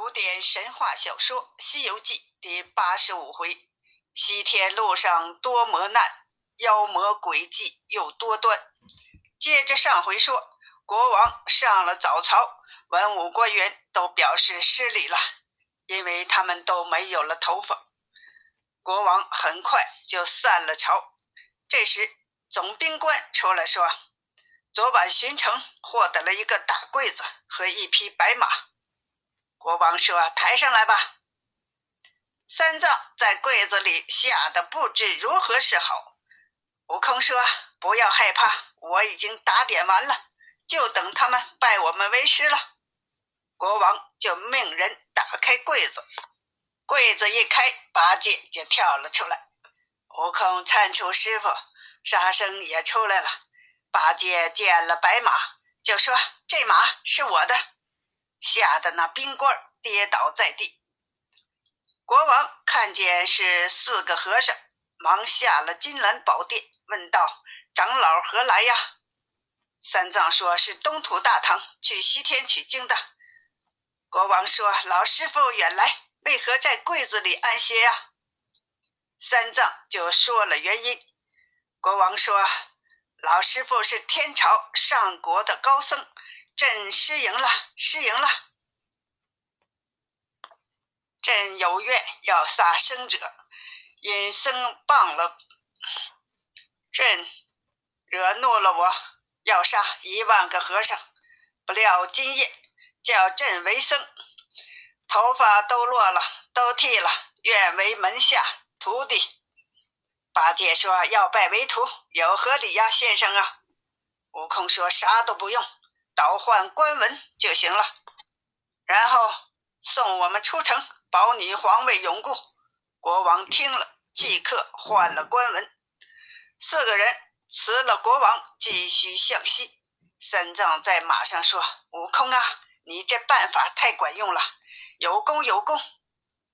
古典神话小说《西游记》第八十五回：西天路上多磨难，妖魔诡计又多端。接着上回说，国王上了早朝，文武官员都表示失礼了，因为他们都没有了头发。国王很快就散了朝。这时，总兵官出来说：“昨晚巡城获得了一个大柜子和一匹白马。”国王说：“抬上来吧。”三藏在柜子里吓得不知如何是好。悟空说：“不要害怕，我已经打点完了，就等他们拜我们为师了。”国王就命人打开柜子，柜子一开，八戒就跳了出来。悟空搀出师傅，沙僧也出来了。八戒见了白马，就说：“这马是我的。”吓得那兵官跌倒在地。国王看见是四个和尚，忙下了金銮宝殿，问道：“长老何来呀？”三藏说：“是东土大唐去西天取经的。”国王说：“老师傅远来，为何在柜子里安歇呀？”三藏就说了原因。国王说：“老师傅是天朝上国的高僧。”朕失迎了，失迎了。朕有愿要杀生者，因僧谤了朕，惹怒了我，要杀一万个和尚。不料今夜叫朕为僧，头发都落了，都剃了，愿为门下徒弟。八戒说要拜为徒，有何理呀，先生啊？悟空说啥都不用。倒换官文就行了，然后送我们出城，保你皇位永固。国王听了，即刻换了官文。四个人辞了国王，继续向西。三藏在马上说：“悟空啊，你这办法太管用了，有功有功。”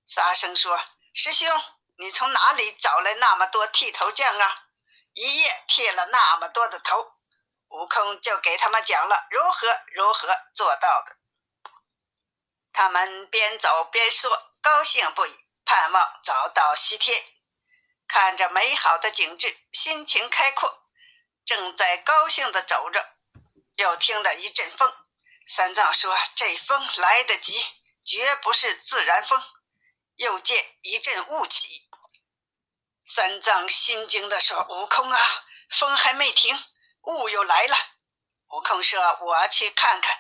沙僧说：“师兄，你从哪里找来那么多剃头匠啊？一夜剃了那么多的头。”悟空就给他们讲了如何如何做到的。他们边走边说，高兴不已，盼望早到西天，看着美好的景致，心情开阔。正在高兴的走着，又听到一阵风。三藏说：“这风来得急，绝不是自然风。”又见一阵雾起。三藏心惊地说：“悟空啊，风还没停。”雾又来了，悟空说：“我去看看。”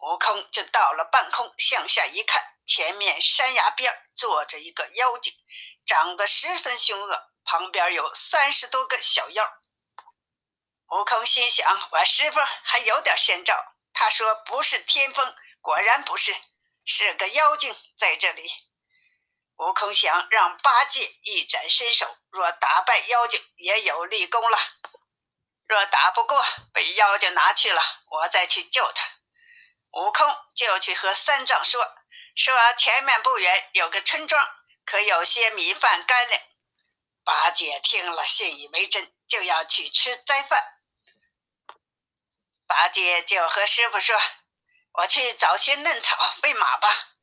悟空就到了半空，向下一看，前面山崖边坐着一个妖精，长得十分凶恶，旁边有三十多个小妖。悟空心想：“我师傅还有点先兆。”他说：“不是天风，果然不是，是个妖精在这里。”悟空想让八戒一展身手，若打败妖精，也有立功了。若打不过，被妖精拿去了，我再去救他。悟空就去和三藏说：“说前面不远有个村庄，可有些米饭干粮。”八戒听了，信以为真，就要去吃斋饭。八戒就和师傅说：“我去找些嫩草喂马吧。”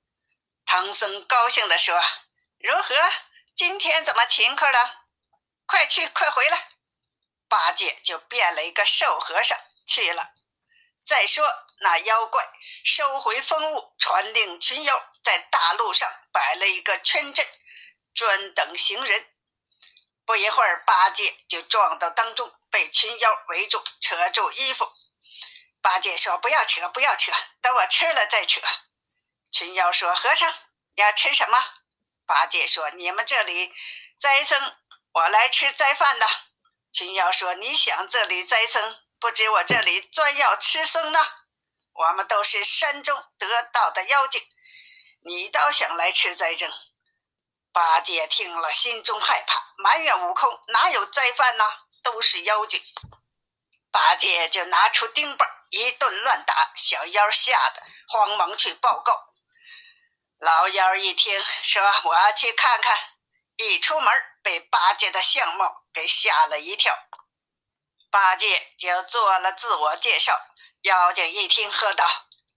唐僧高兴地说：“如何？今天怎么勤快了？快去，快回来！”八戒就变了一个瘦和尚去了。再说那妖怪收回风物，传令群妖在大路上摆了一个圈阵，专等行人。不一会儿，八戒就撞到当中，被群妖围住，扯住衣服。八戒说：“不要扯，不要扯，等我吃了再扯。”群妖说：“和尚，你要吃什么？”八戒说：“你们这里斋僧，我来吃斋饭的。”群妖说：“你想这里斋僧，不知我这里专要吃僧呢。我们都是山中得道的妖精，你倒想来吃斋僧？”八戒听了，心中害怕，埋怨悟空哪有斋饭呢？都是妖精。八戒就拿出钉耙，一顿乱打，小妖吓得慌忙去报告。老妖一听，说：“我要去看看。”一出门，被八戒的相貌给吓了一跳。八戒就做了自我介绍。妖精一听，喝道：“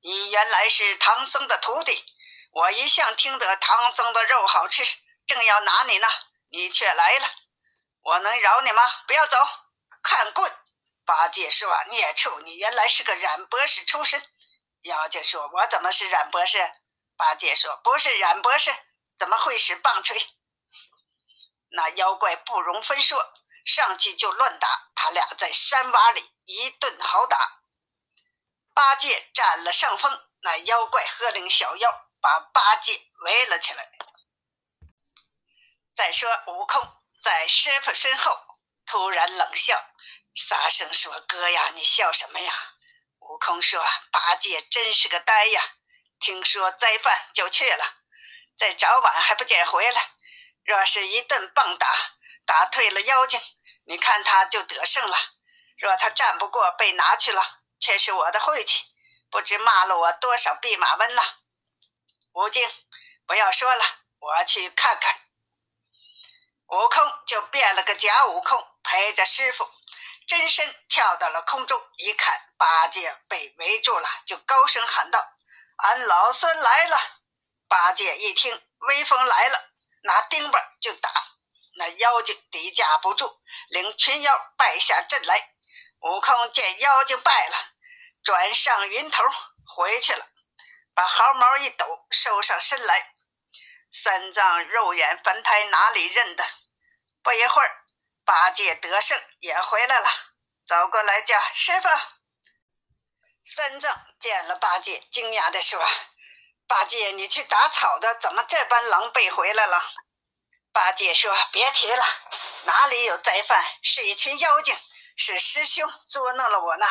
你原来是唐僧的徒弟，我一向听得唐僧的肉好吃，正要拿你呢，你却来了，我能饶你吗？不要走，看棍！八戒说：“孽畜，你原来是个冉博士出身。”妖精说：“我怎么是冉博士？”八戒说：“不是冉博士，怎么会使棒槌？”那妖怪不容分说，上去就乱打。他俩在山洼里一顿好打，八戒占了上风。那妖怪喝令小妖把八戒围了起来。再说悟空在师傅身后突然冷笑，沙僧说：“哥呀，你笑什么呀？”悟空说：“八戒真是个呆呀，听说灾犯就去了，再早晚还不见回来。若是一顿棒打，打退了妖精，你看他就得胜了；若他战不过，被拿去了，却是我的晦气。”不知骂了我多少弼马温了，悟净，不要说了，我去看看。悟空就变了个假悟空，陪着师傅，真身跳到了空中，一看八戒被围住了，就高声喊道：“俺老孙来了！”八戒一听威风来了，拿钉耙就打，那妖精抵架不住，领群妖败下阵来。悟空见妖精败了。转上云头回去了，把毫毛一抖，收上身来。三藏肉眼凡胎哪里认得？不一会儿，八戒得胜也回来了，走过来叫师傅。三藏见了八戒，惊讶地说：“八戒，你去打草的，怎么这般狼狈回来了？”八戒说：“别提了，哪里有灾犯，是一群妖精，是师兄捉弄了我呢。”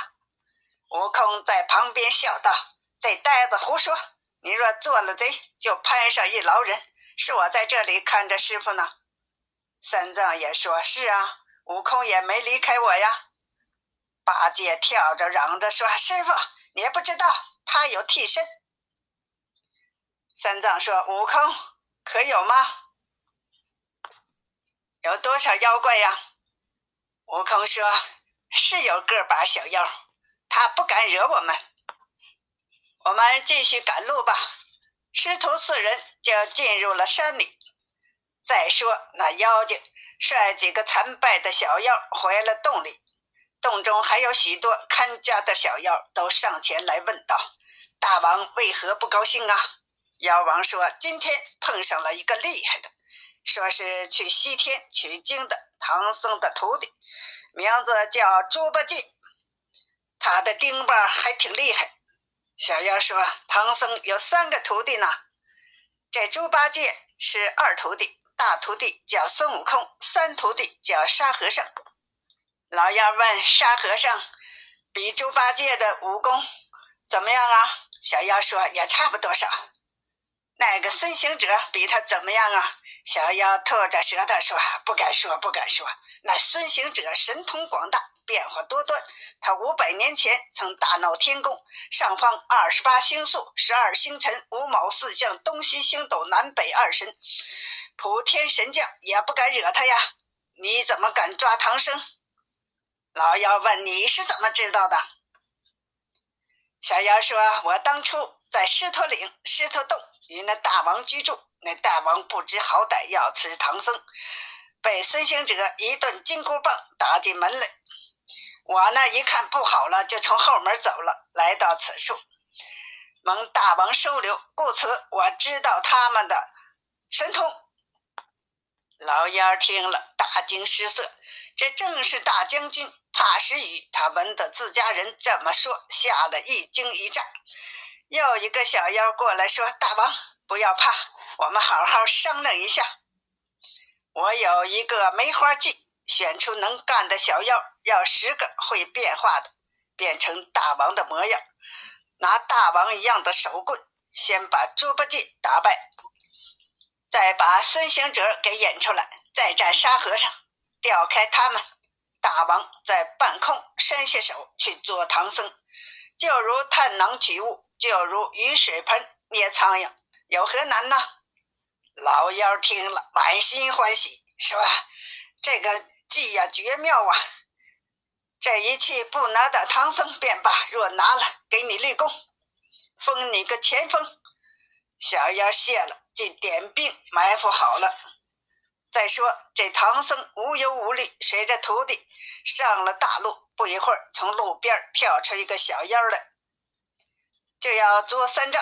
悟空在旁边笑道：“这呆子胡说！你若做了贼，就攀上一牢人。是我在这里看着师傅呢。”三藏也说：“是啊，悟空也没离开我呀。”八戒跳着嚷着说：“师傅，你不知道他有替身。”三藏说：“悟空可有吗？有多少妖怪呀？”悟空说：“是有个把小妖。”他不敢惹我们，我们继续赶路吧。师徒四人就进入了山里。再说那妖精率几个残败的小妖回了洞里，洞中还有许多看家的小妖，都上前来问道：“大王为何不高兴啊？”妖王说：“今天碰上了一个厉害的，说是去西天取经的唐僧的徒弟，名字叫猪八戒。”他的钉耙还挺厉害。小妖说：“唐僧有三个徒弟呢，这猪八戒是二徒弟，大徒弟叫孙悟空，三徒弟叫沙和尚。”老妖问沙和尚：“比猪八戒的武功怎么样啊？”小妖说：“也差不多少。”那个孙行者比他怎么样啊？小妖吐着舌头说：“不敢说，不敢说。那孙行者神通广大。”变化多端，他五百年前曾大闹天宫，上方二十八星宿、十二星辰、五卯四象、东西星斗、南北二神，普天神将也不敢惹他呀！你怎么敢抓唐僧？老妖问：“你是怎么知道的？”小妖说：“我当初在狮驼岭、狮驼洞与那大王居住，那大王不知好歹要吃唐僧，被孙行者一顿金箍棒打进门来。”我呢一看不好了，就从后门走了，来到此处，蒙大王收留，故此我知道他们的神通。老妖听了大惊失色，这正是大将军怕时雨，他闻得自家人这么说，吓了一惊一乍。又一个小妖过来说：“大王不要怕，我们好好商量一下。我有一个梅花计，选出能干的小妖。”要十个会变化的，变成大王的模样，拿大王一样的手棍，先把猪八戒打败，再把孙行者给引出来，再战沙和尚，调开他们，大王在半空伸下手去捉唐僧，就如探囊取物，就如雨水盆捏苍蝇，有何难呢？老妖听了满心欢喜，是吧？这个计呀，绝妙啊！这一去不拿到唐僧便罢，若拿了，给你立功，封你个前锋。小妖谢了，就点兵埋伏好了。再说这唐僧无忧无虑，随着徒弟上了大路。不一会儿，从路边跳出一个小妖来，就要做三藏。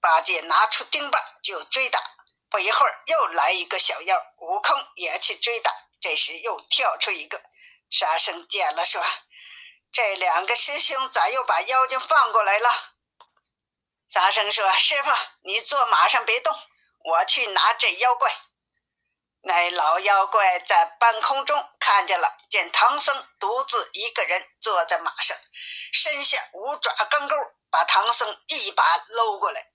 八戒拿出钉耙就追打。不一会儿，又来一个小妖，悟空也去追打。这时又跳出一个，沙僧见了说：“这两个师兄咋又把妖精放过来了？”沙僧说：“师傅，你坐马上别动，我去拿这妖怪。”那老妖怪在半空中看见了，见唐僧独自一个人坐在马上，身下五爪钢钩，把唐僧一把搂过来。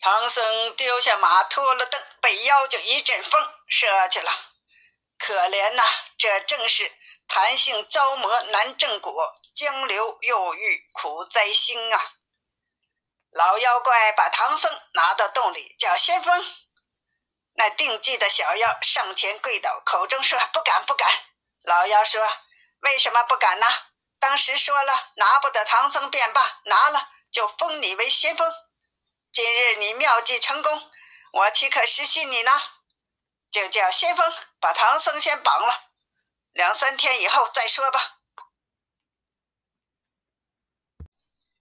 唐僧丢下马，脱了蹬，被妖精一阵风射去了。可怜呐，这正是弹性遭魔难正果，江流又遇苦灾星啊！老妖怪把唐僧拿到洞里，叫先锋。那定计的小妖上前跪倒，口中说：“不敢，不敢。”老妖说：“为什么不敢呢？当时说了，拿不得唐僧便罢，拿了就封你为先锋。”今日你妙计成功，我岂可失信你呢？就叫先锋把唐僧先绑了，两三天以后再说吧。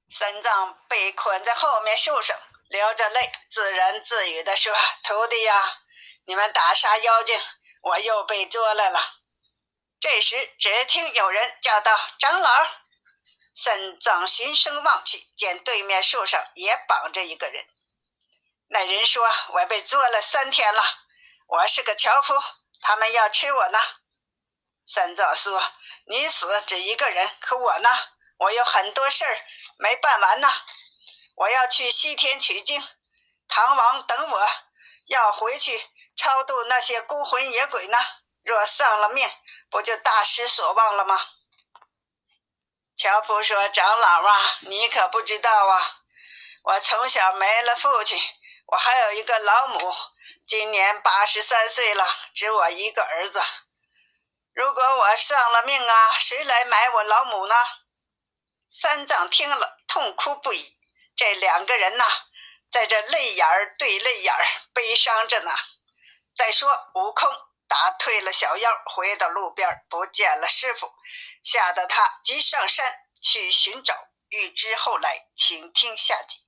三藏被捆在后面树上，流着泪，自言自语地说：“徒弟呀，你们打杀妖精，我又被捉来了。”这时，只听有人叫道：“长老！”三藏循声望去，见对面树上也绑着一个人。那人说：“我被捉了三天了，我是个樵夫，他们要吃我呢。”三藏说：“你死只一个人，可我呢？我有很多事儿没办完呢。我要去西天取经，唐王等我，要回去超度那些孤魂野鬼呢。若丧了命，不就大失所望了吗？”樵夫说：“长老啊，你可不知道啊，我从小没了父亲，我还有一个老母，今年八十三岁了，只我一个儿子。如果我丧了命啊，谁来埋我老母呢？”三藏听了，痛哭不已。这两个人呐，在这泪眼儿对泪眼儿，悲伤着呢。再说，悟空打退了小妖，回到路边，不见了师傅。吓得他急上山去寻找，欲知后来，请听下集。